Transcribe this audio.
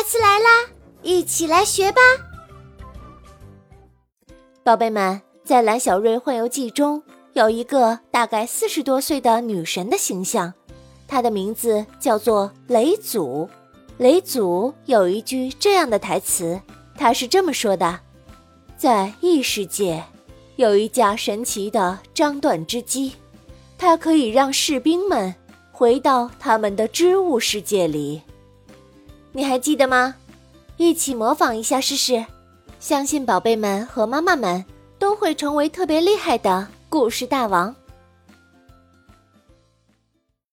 台词来啦，一起来学吧。宝贝们，在《蓝小瑞幻游记》中有一个大概四十多岁的女神的形象，她的名字叫做雷祖。雷祖有一句这样的台词，他是这么说的：“在异世界，有一架神奇的张断之机，它可以让士兵们回到他们的织物世界里。”你还记得吗？一起模仿一下试试，相信宝贝们和妈妈们都会成为特别厉害的故事大王。